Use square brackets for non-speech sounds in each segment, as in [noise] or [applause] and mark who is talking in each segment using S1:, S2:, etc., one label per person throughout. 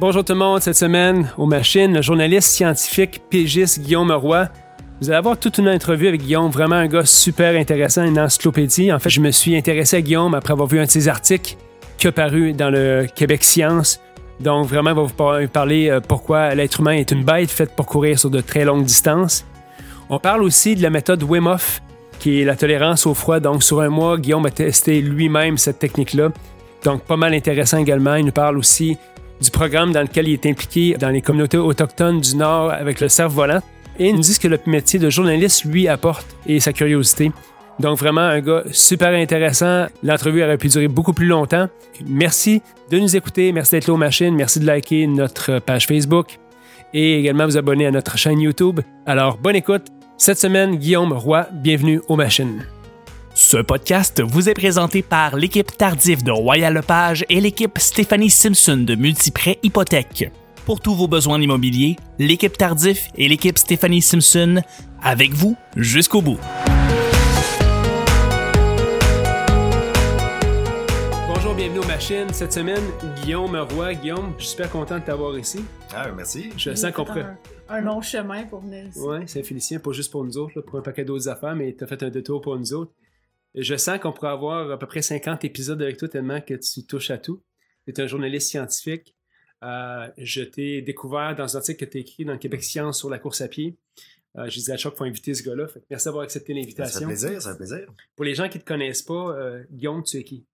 S1: Bonjour tout le monde, cette semaine, aux machines, le journaliste scientifique pégiste Guillaume Roy. Vous allez avoir toute une entrevue avec Guillaume, vraiment un gars super intéressant, une encyclopédie. En fait, je me suis intéressé à Guillaume après avoir vu un de ses articles qui a paru dans le Québec Science. Donc, vraiment, il va vous parler euh, pourquoi l'être humain est une bête faite pour courir sur de très longues distances. On parle aussi de la méthode Wim Hof, qui est la tolérance au froid. Donc, sur un mois, Guillaume a testé lui-même cette technique-là. Donc, pas mal intéressant également. Il nous parle aussi du programme dans lequel il est impliqué dans les communautés autochtones du Nord avec le cerf-volant. Et il nous dit ce que le métier de journaliste lui apporte et sa curiosité. Donc vraiment un gars super intéressant. L'entrevue aurait pu durer beaucoup plus longtemps. Merci de nous écouter, merci d'être là aux machines, merci de liker notre page Facebook et également vous abonner à notre chaîne YouTube. Alors bonne écoute. Cette semaine, Guillaume Roy, bienvenue aux machines.
S2: Ce podcast vous est présenté par l'équipe Tardif de Royal Lepage et l'équipe Stéphanie Simpson de Multiprêt Hypothèque. Pour tous vos besoins immobiliers, l'équipe Tardif et l'équipe Stéphanie Simpson, avec vous jusqu'au bout.
S1: Bonjour, bienvenue aux machines. Cette semaine, Guillaume Roy. Guillaume, je suis super content de t'avoir ici.
S3: Ah, merci.
S1: Je sens qu'on pourrait...
S4: Un, long chemin pour venir ici.
S1: Oui, c'est Félicien, pas juste pour nous autres, pour un paquet d'autres affaires, mais tu as fait un détour pour nous autres. Je sens qu'on pourrait avoir à peu près 50 épisodes avec toi tellement que tu touches à tout. Tu es un journaliste scientifique. Euh, je t'ai découvert dans un article que tu as écrit dans le Québec Science sur la course à pied. Euh, je disais à chaque fois inviter ce gars-là. Merci d'avoir accepté l'invitation.
S3: Ça fait plaisir, ça fait plaisir.
S1: Pour les gens qui ne te connaissent pas, euh, Guillaume, tu es qui?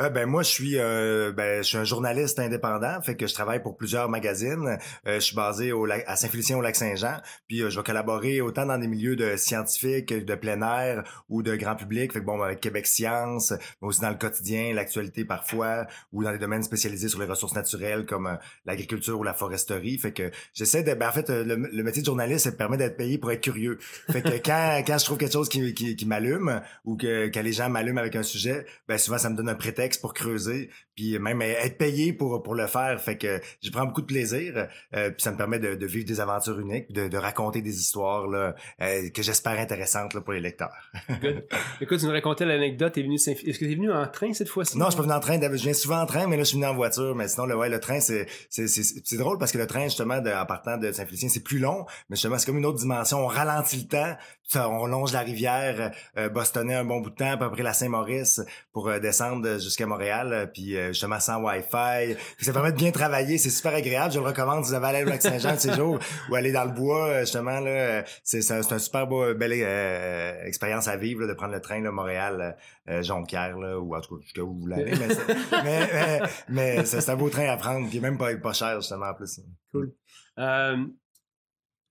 S3: Euh, ben moi je suis euh, ben, je suis un journaliste indépendant, fait que je travaille pour plusieurs magazines. Euh, je suis basé au à Saint-Félicien au lac Saint-Jean, puis je vais collaborer autant dans des milieux de scientifiques, de plein air ou de grand public, fait que bon avec Québec Science, mais aussi dans le quotidien, l'actualité parfois ou dans des domaines spécialisés sur les ressources naturelles comme l'agriculture ou la foresterie, fait que j'essaie de ben en fait le, métier de journaliste ça permet d'être payé pour être curieux. Fait que [laughs] quand quand je trouve quelque chose qui qui, qui m'allume ou que quand les gens m'allument avec un sujet, ben souvent ça me donne un prétexte pour creuser, puis même être payé pour, pour le faire. Fait que je prends beaucoup de plaisir, euh, puis ça me permet de, vivre des aventures uniques, de, de raconter des histoires là, euh, que j'espère intéressantes là, pour les lecteurs. [laughs]
S1: Écoute, tu nous racontais l'anecdote, venu Est-ce que tu es venu en train cette fois-ci?
S3: Non, je suis pas venu en train. Je viens souvent en train, mais là, je suis venu en voiture. Mais sinon, le, ouais, le train, c'est, c'est, drôle parce que le train, justement, de, en partant de Saint-Félicien, c'est plus long, mais justement, c'est comme une autre dimension. On ralentit le temps, on longe la rivière, euh, bostonnait un bon bout de temps, à peu près la Saint-Maurice, pour euh, descendre jusqu'à Montréal, euh, puis euh, justement sans Wi-Fi. Ça permet de bien travailler, c'est super agréable. Je le recommande si vous avez allé au lac Saint-Jean ces jours ou aller dans le bois, justement là, c'est c'est un super beau belle expérience à vivre de prendre le train là, Montréal Jonquière là, ou en tout cas jusqu'à où vous voulez mais [laughs] mais, mais, c'est un beau train à prendre, qui est même pas pas cher justement en plus.
S1: Cool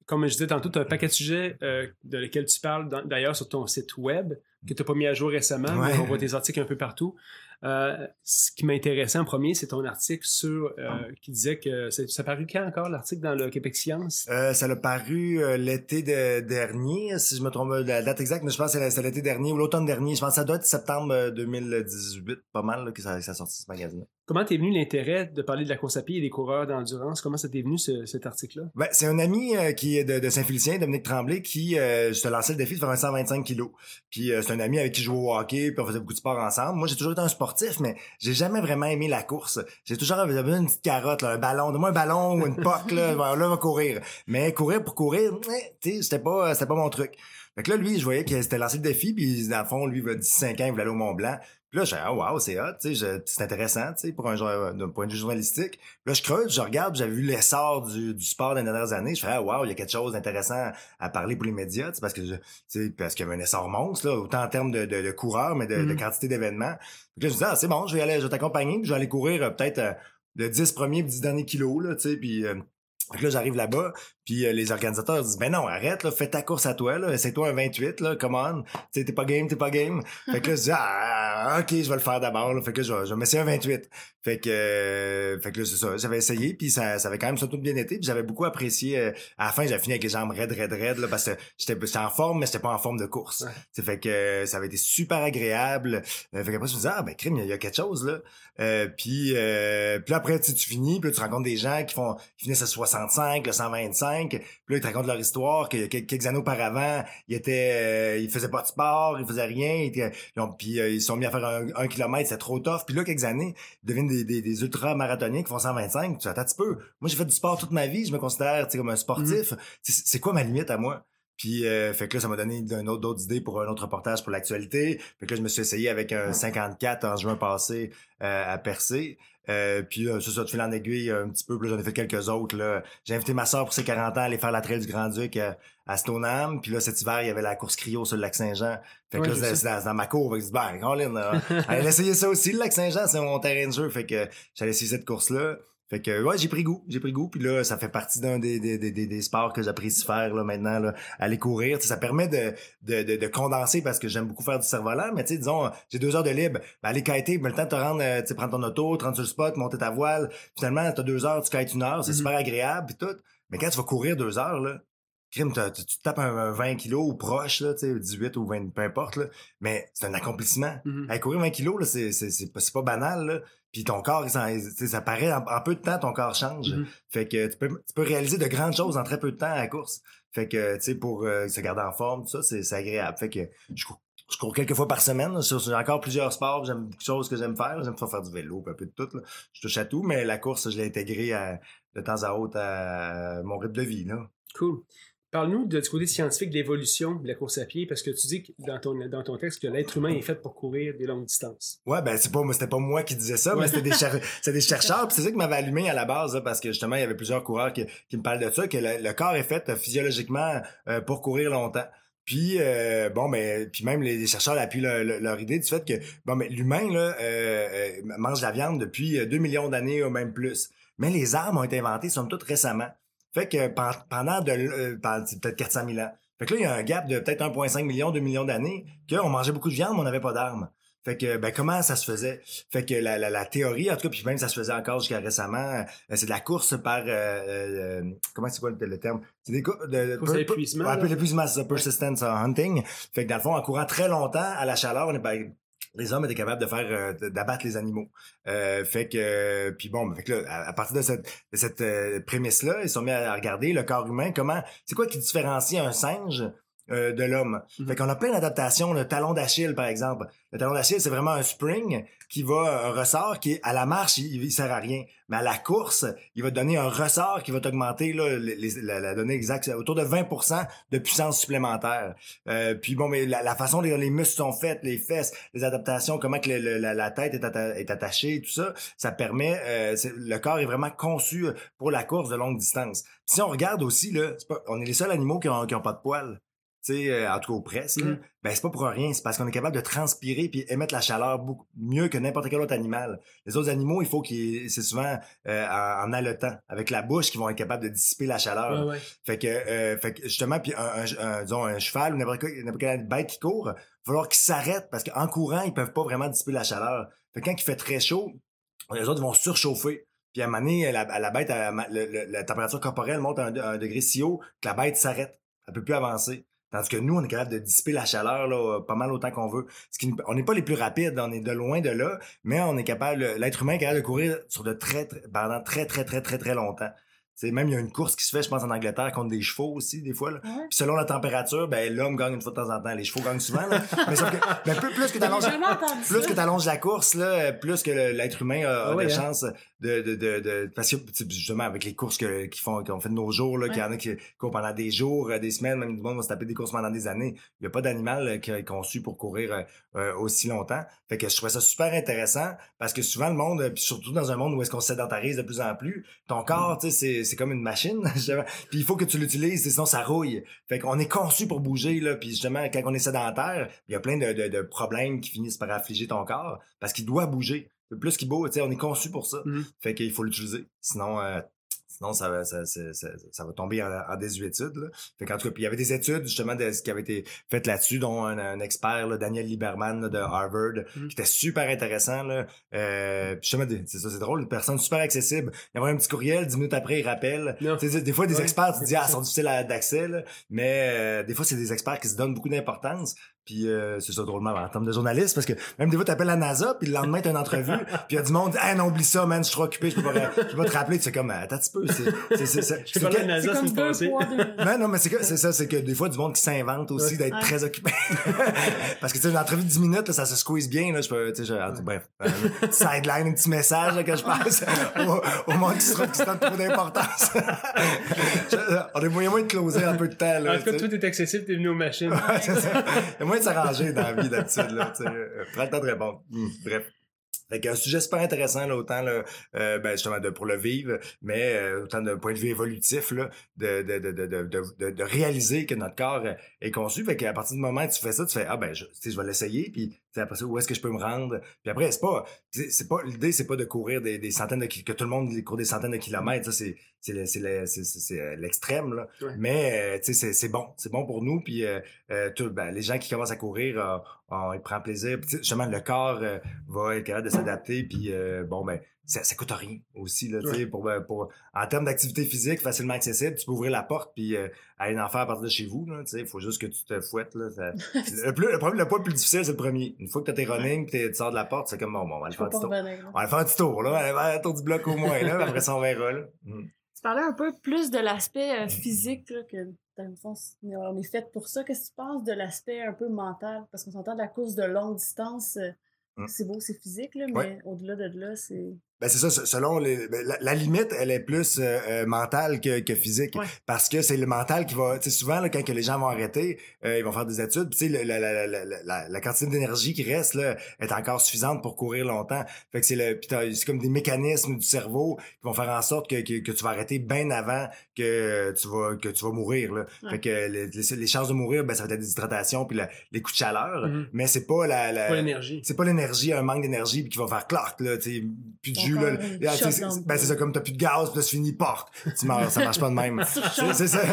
S1: comme je disais tantôt, tu as un paquet de sujets euh, de lesquels tu parles d'ailleurs sur ton site web que tu n'as pas mis à jour récemment. On voit tes articles un peu partout. Euh, ce qui m'intéressait en premier, c'est ton article sur euh, qui disait que ça, paru quand encore l'article dans le Québec Science?
S3: Euh, Ça l'a paru l'été dernier, si je me trompe la date exacte, mais je pense que c'est l'été dernier ou l'automne dernier. Je pense que ça doit être septembre 2018, pas mal que ça, ça sorti ce magazine.
S1: Comment t'es venu l'intérêt de parler de la course à pied et des coureurs d'endurance? Comment ça t'est venu cet article-là?
S3: Ben, c'est un ami qui est de, Saint-Félicien, Dominique Tremblay, qui je te lançais le défi de faire un 125 kilos. Puis c'est un ami avec qui je joue au hockey, puis on faisait beaucoup de sport ensemble. Moi, j'ai toujours été un sport mais j'ai jamais vraiment aimé la course. J'ai toujours besoin d'une petite carotte, un ballon, de moi un ballon ou une poque, là, [laughs] là, on va courir. Mais courir pour courir, tu sais, c'était pas, c'était pas mon truc. Fait que là, lui, je voyais qu'il s'était lancé le défi, puis dans le fond, lui, il a 15 ans, il voulait aller au Mont Blanc. Puis là, je ah, wow, c'est hot, tu sais, c'est intéressant, tu sais, pour un d'un point de vue journalistique. Là, je creuse, je regarde, j'avais vu l'essor du, du sport des dernières années. Je fais, ah, wow, il y a quelque chose d'intéressant à parler pour les médias, tu sais, parce que, tu sais, parce qu'il y avait un essor monstre, là, autant en termes de, de, coureurs, mais de, de mm-hmm. quantité d'événements. Puis là, je me dis, ah, c'est bon, je vais aller, je vais t'accompagner, puis je vais aller courir euh, peut-être euh, le 10 premiers, 10 derniers kilos, là, tu sais, puis... Euh, là, j'arrive là-bas, puis euh, les organisateurs disent ben non, arrête là, fais ta course à toi là, c'est toi un 28 là, come on. Tu t'es pas game, t'es pas game. [laughs] Fait que là je dis ah OK, je vais le faire d'abord Fait que je vais, je vais un 28. Fait que euh, fait que là c'est ça, j'avais essayé puis ça ça avait quand même surtout bien été, puis j'avais beaucoup apprécié euh, à la fin, j'avais fini avec les jambes raides raides raides là parce que j'étais en forme mais j'étais pas en forme de course. C'est fait que ça avait été super agréable. fait qu'après je me disais ah ben crime, il y, a quelque chose là. puis puis après tu, tu finis, puis tu rencontres des gens qui font qui finissent à 60 65, le 125. Puis là, ils te racontent leur histoire, que quelques années auparavant, ils étaient, euh, ils faisaient pas de sport, ils faisaient rien. Ils étaient, puis euh, ils sont mis à faire un, kilomètre, c'est trop tough. Puis là, quelques années, ils deviennent des, des, des ultra-marathoniens qui font 125. Tu attends un petit peu. Moi, j'ai fait du sport toute ma vie. Je me considère comme un sportif. Mm-hmm. C'est quoi ma limite à moi? Puis euh, fait que là, ça m'a donné autre, d'autres idées pour un autre reportage pour l'actualité. Fait que là, je me suis essayé avec un 54 en juin passé euh, à percer. Euh, puis euh, ça, ça, de fil en aiguille un petit peu. Puis j'en ai fait quelques autres. Là. J'ai invité ma soeur pour ses 40 ans à aller faire la trail du Grand-Duc à, à Stoneham. Puis là, cet hiver, il y avait la course cryo sur le lac Saint-Jean. Fait que là, c'est dans, ma cour. Fait que je dis, ben, Colin, allez essayer ça aussi. Le lac Saint-Jean, c'est mon terrain de jeu. Fait que j'allais essayer cette course-là. Fait que ouais, j'ai pris goût, j'ai pris goût, puis là ça fait partie d'un des, des, des, des, sports que j'apprécie faire là maintenant là, aller courir, ça permet de, de, de, de, condenser parce que j'aime beaucoup faire du cerf-volant, mais tu sais disons j'ai deux heures de libre, ben, aller kiter, ben, le temps de te rendre, euh, tu sais prendre ton auto, te rendre sur le spot, monter ta voile, finalement t'as deux heures, tu kites une heure, c'est mm-hmm. super agréable puis tout, mais quand tu vas courir deux heures là, crime, tu, tapes un, 20 kilos ou proche, là, 18 ou 20, peu importe, là, mais c'est un accomplissement. Mm courir 20 kilos, c'est, c'est, c'est, pas, pas banal. Là. Puis ton corps, ça, ça paraît, en, peu de temps, ton corps change. Mm-hmm. Fait que tu peux, tu peux réaliser de grandes choses en très peu de temps à la course. Fait que, tu sais, pour euh, se garder en forme, tout ça, c'est, c'est agréable. Fait que je cours, je cours quelques fois par semaine. J'ai encore plusieurs sports. J'aime beaucoup de choses que j'aime faire. J'aime faire du vélo, un peu de tout. Là. Je touche à tout, mais la course, je l'ai intégrée de temps à autre à mon rythme de vie. Là.
S1: Cool. Parle-nous de, du côté scientifique de l'évolution de la course à pied, parce que tu dis dans ton, dans ton texte que l'être humain est fait pour courir des longues distances.
S3: Ouais, ben c'est pas c'était pas moi qui disais ça, mais c'était des, [laughs] des chercheurs. c'est ça qui m'avait allumé à la base, parce que justement, il y avait plusieurs coureurs qui, qui me parlent de ça, que le, corps est fait euh, physiologiquement euh, pour courir longtemps. Puis euh, bon mais puis même les, chercheurs appuient leur, idée du fait que bon mais l'humain là mange la viande depuis 2 millions d'années ou même plus. Mais les armes ont été inventées somme toute récemment. Fait que pendant de euh, peut-être 400 000 ans. Fait que là, il y a un gap de peut-être 1,5 million, 2 millions d'années, qu'on mangeait beaucoup de viande, mais on n'avait pas d'armes. Fait que ben comment ça se faisait? Fait que la, la, la, théorie en tout cas puis même ça se faisait encore jusqu'à récemment, euh, c'est de la course par euh, euh comment c'est quoi le, terme? C'est des courses de,
S1: course l'épuisement.
S3: Un peu l'épuisement, c'est ça, persistence hunting. Fait que dans le fond en courant très longtemps à la chaleur, on est pas les hommes étaient capables de faire euh, d'abattre les animaux. Euh, fait que puis bon, fait que là, à, partir de cette, de cette euh, prémisse là, ils sont mis à regarder le corps humain, comment c'est quoi qui différencie un singe euh, de l'homme. Mm-hmm. Fait qu'on a plein d'adaptations. Le talon d'Achille, par exemple. Le talon d'Achille, c'est vraiment un spring qui va, un ressort qui, à la marche, il, sert à rien. Mais à la course, il va donner un ressort qui va t'augmenter là, la, donnée exacte, autour de 20% de puissance supplémentaire. Euh, puis bon, mais la, façon dont les muscles sont faits, les fesses, les adaptations, comment que la, tête est, attachée, tout ça, ça permet, euh, le corps est vraiment conçu pour la course de longue distance. si on regarde aussi, là, on est les seuls animaux qui ont, qui ont pas de poils tu sais, euh, en tout cas presque, mm. ben c'est pas pour rien, c'est parce qu'on est capable de transpirer puis émettre la chaleur beaucoup mieux que n'importe quel autre animal. Les autres animaux, il faut qu'ils, c'est souvent euh, en, en haletant, avec la bouche, qu'ils vont être capables de dissiper la chaleur. Fait que, euh, fait que justement, puis un, un, disons un cheval ou n'importe quelle bête qui court, il va falloir qu'ils s'arrêtent parce qu'en courant, ils peuvent pas vraiment dissiper la chaleur. Fait que quand il fait très chaud, les autres vont surchauffer. Puis à un moment donné, la, la bête, la, température corporelle monte à un, un degré si haut que la bête s'arrête. Elle peut plus avancer. Tandis que nous, on est capable de dissiper la chaleur là, pas mal autant qu'on veut. Ce qui, on n'est pas les plus rapides, on est de loin de là, mais on est capable, l'être humain est capable de courir sur de très, très pendant très, très, très, très, très longtemps. C'est même il y a une course qui se fait, je pense, en Angleterre contre des chevaux aussi, des fois. Là. Puis selon la température, ben l'homme gagne une fois de temps en temps. Les chevaux gagnent souvent. Là. [laughs] mais sauf que, ben, plus, plus que t'allonges, plus que t'allonges la course, là, plus que l'être humain a, ah des hein. chances de, de, de, de, parce que justement avec les courses que, qui font qu'on fait de nos jours, là, qu'il y en a qui courent pendant des jours, des semaines, même du monde va se taper des courses pendant des années. Il n'y a pas d'animal euh, qui est conçu pour courir euh, euh, aussi longtemps. Fait que je trouvais ça super intéressant parce que souvent le monde, puis surtout dans un monde où est-ce qu'on se sédentarise de plus en plus, ton corps, tu sais, c'est comme une machine [laughs] puis il faut que tu l'utilises, sinon ça rouille. Fait qu'on est conçu pour bouger, là. Puis justement, quand on est sédentaire, il y a plein de, problèmes qui finissent par affliger ton corps parce qu'il doit bouger. Plus qu'il bouge, on est conçu pour ça. Mm-hmm. Fait qu'il faut l'utiliser. Sinon, euh, Sinon, ça va, ça, ça, ça, va tomber en, en désuétude. Là. Fait tout cas, puis il y avait des études justement de qui avait été faites là-dessus, dont un, expert, là, Daniel Lieberman de Harvard, mmh. qui était super intéressant. Là. Euh, justement, c'est ça, c'est drôle, une personne super accessible. Il y avait un petit courriel, dix minutes après, il rappelle. Des fois, des experts, tu te dis, ah, sont difficiles d'accès, mais euh, des fois, c'est des experts qui se donnent beaucoup d'importance. Puis euh, c'est ça drôlement en termes de journaliste parce que même des fois t'appelles la NASA puis le lendemain t'as une entrevue [laughs] puis il y a du monde ah non oublie ça man je suis trop occupé je peux pas je peux pas te rappeler tu sais comme attends un petit peu c'est c'est c'est c'est que-
S1: NASA
S4: C'est [laughs]
S3: non, non, mais c'est que c'est ça, c'est que des fois du monde qui s'invente aussi d'être
S4: Ouais.
S3: très occupé. [laughs] Parce que tu sais, une entrevue de 10 minutes, là, ça se squeeze bien, là, je peux, tu sais, bref, un petit sideline, un petit message, là, que je passe au, au monde qui se, qui se donne trop d'importance. On a moyen moins de closer en peu de temps, là.
S1: En tout cas, tout est accessible, t'es venu aux machines.
S3: De s'arranger dans la vie d'habitude. Euh, Prends le temps de répondre. Hum, bref. Fait qu'un sujet super intéressant, autant, là, euh, ben, justement, de, pour le vivre, mais euh, autant d'un point de vue évolutif, là, de, de, de, de, réaliser que notre corps est conçu. Fait qu'à partir du moment où tu fais ça, tu fais, ah, ben, je, je vais l'essayer, puis après ça, où est-ce que je peux me rendre? Puis après, c'est pas, c'est pas, l'idée, c'est pas de courir des, des centaines de kilomètres, que tout le monde court des centaines de kilomètres, ça, c'est, c'est, le- c'est, le- c'est, c'est- c'est, euh, l'extrême, là.
S1: Ouais.
S3: Mais, euh, tu sais, c'est, c'est bon. C'est bon pour nous, puis euh, euh, tout, ben, les gens qui commencent à courir, euh, on, ils prennent plaisir. Puis, justement, le corps euh, va être capable de s'adapter, puis euh, bon, ben, ça, ça coûte rien aussi, là, tu sais,
S1: Ouais.
S3: pour, ben, pour, en termes d'activité physique facilement accessible, tu peux ouvrir la porte, puis euh, aller en faire à partir de chez vous, tu il faut juste que tu te fouettes, là. ça- [laughs] le, plus, le, problème, le point le plus difficile, c'est le premier. Une fois que t'as tes running, puis tu sors de la porte, c'est comme, bon, bon, on va le
S4: Je
S3: faire un petit tour. On va aller faire un petit tour, là. On va aller faire un tour du bloc au moins, là. après ça, on verra, là. Mm.
S4: Tu parlais un peu plus de l'aspect euh, physique, là, que dans le fond, on est fait pour ça. Qu'est-ce que tu penses de l'aspect un peu mental? Parce qu'on s'entend de la course de longue distance, euh,
S3: Mm.
S4: c'est beau, c'est physique, là, mais
S3: Ouais.
S4: au-delà de là, c'est.
S3: Ben c'est ça, se- selon les, ben, la, la limite, elle est plus euh, euh, mentale que, que physique,
S4: Ouais.
S3: parce que c'est le mental qui va, tu sais, souvent là, quand que les gens vont arrêter, euh, ils vont faire des études, tu sais, la, la, la, la, la, la quantité d'énergie qui reste là est encore suffisante pour courir longtemps. Fait que c'est le, c'est comme des mécanismes du cerveau qui vont faire en sorte que, que, que tu vas arrêter bien avant que tu vas que tu vas mourir là.
S4: Ouais.
S3: Fait que les, les, chances de mourir, ben ça va être des hydratations puis la- les coups de chaleur,
S1: Mhm.
S3: mais c'est pas la, la
S1: Pas l'énergie.
S3: c'est pas l'énergie, un manque d'énergie qui va faire clark là, tu sais, plus de
S4: Ton
S3: jus là. Là, c'est- ben c'est ça comme t'as plus de gaz, puis là tu finis porte. Tu meurs, ça marche pas de même. [laughs] C'est c'est ça. [laughs]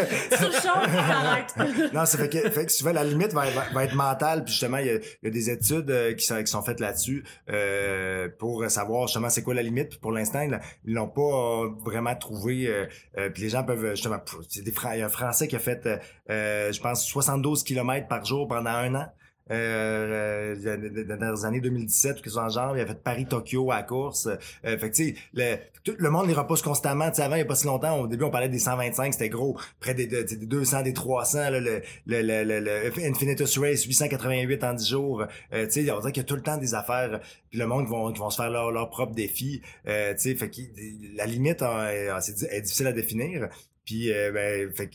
S3: Non, ça fait que, fait que souvent la limite va, va, va être mentale, puis justement il y a, y a des études euh, qui sont qui sont faites là-dessus euh, pour savoir justement c'est quoi la limite. Puis pour l'instant ils l'ont pas euh, vraiment trouvé. Euh, euh, puis les gens peuvent justement, c'est des il y a un Français qui a fait, je pense 72 km par jour pendant un an. Euh, euh, dans les années 2017 ou quelque chose en genre, il a fait Paris-Tokyo à la course. Euh, fait que tu sais, le, tout le monde les repousse constamment. Tu sais, avant, il y a pas si longtemps, au début, on parlait des 125, c'était gros. Près des, de- des 200, des 300, là, le, le, le, le, Infinitus Race, 888 en 10 jours. Euh, tu sais, on dirait qu'il y a tout le temps des affaires. Puis le monde qui vont, qui vont se faire leur, leur propre défi. Euh, tu sais, fait que la limite c'est di- est difficile à définir. Puis, euh, ben, fait que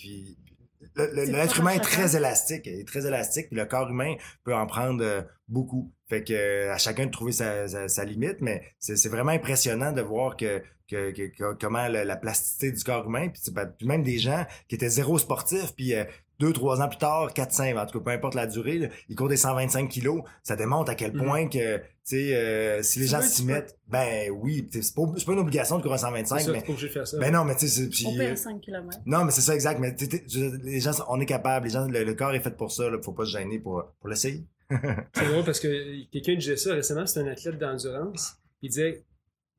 S3: l'être humain est très élastique, il est très élastique, puis le corps humain peut en prendre euh, beaucoup. Fait que euh, à chacun de trouver sa, sa, sa limite, mais c'est c'est vraiment impressionnant de voir que, que, que- que- comment la, la plasticité du corps humain, puis, pas- puis même des gens qui étaient zéro sportifs, puis euh, deux, trois ans plus tard, quatre, cinq, en tout cas, peu importe la durée, là, ils courent des 125 kilos, ça démontre à quel
S1: Mhm.
S3: point que, sais, euh, si les gens s'y mettent, ben oui, c'est pas, une obligation de courir à 125,
S1: C'est ça,
S3: mais,
S1: t'es faire ça.
S3: ben non, mais tu sais, c'est- puis,
S4: On perd 5 km.
S3: non, mais c'est ça exact. Mais t'es- t'es- les gens, on est capable. Les gens, le, le corps est fait pour ça. Là, faut pas se gêner pour, pour l'essayer. [laughs]
S1: C'est drôle parce que quelqu'un disait ça récemment, c'est un athlète d'endurance. Il disait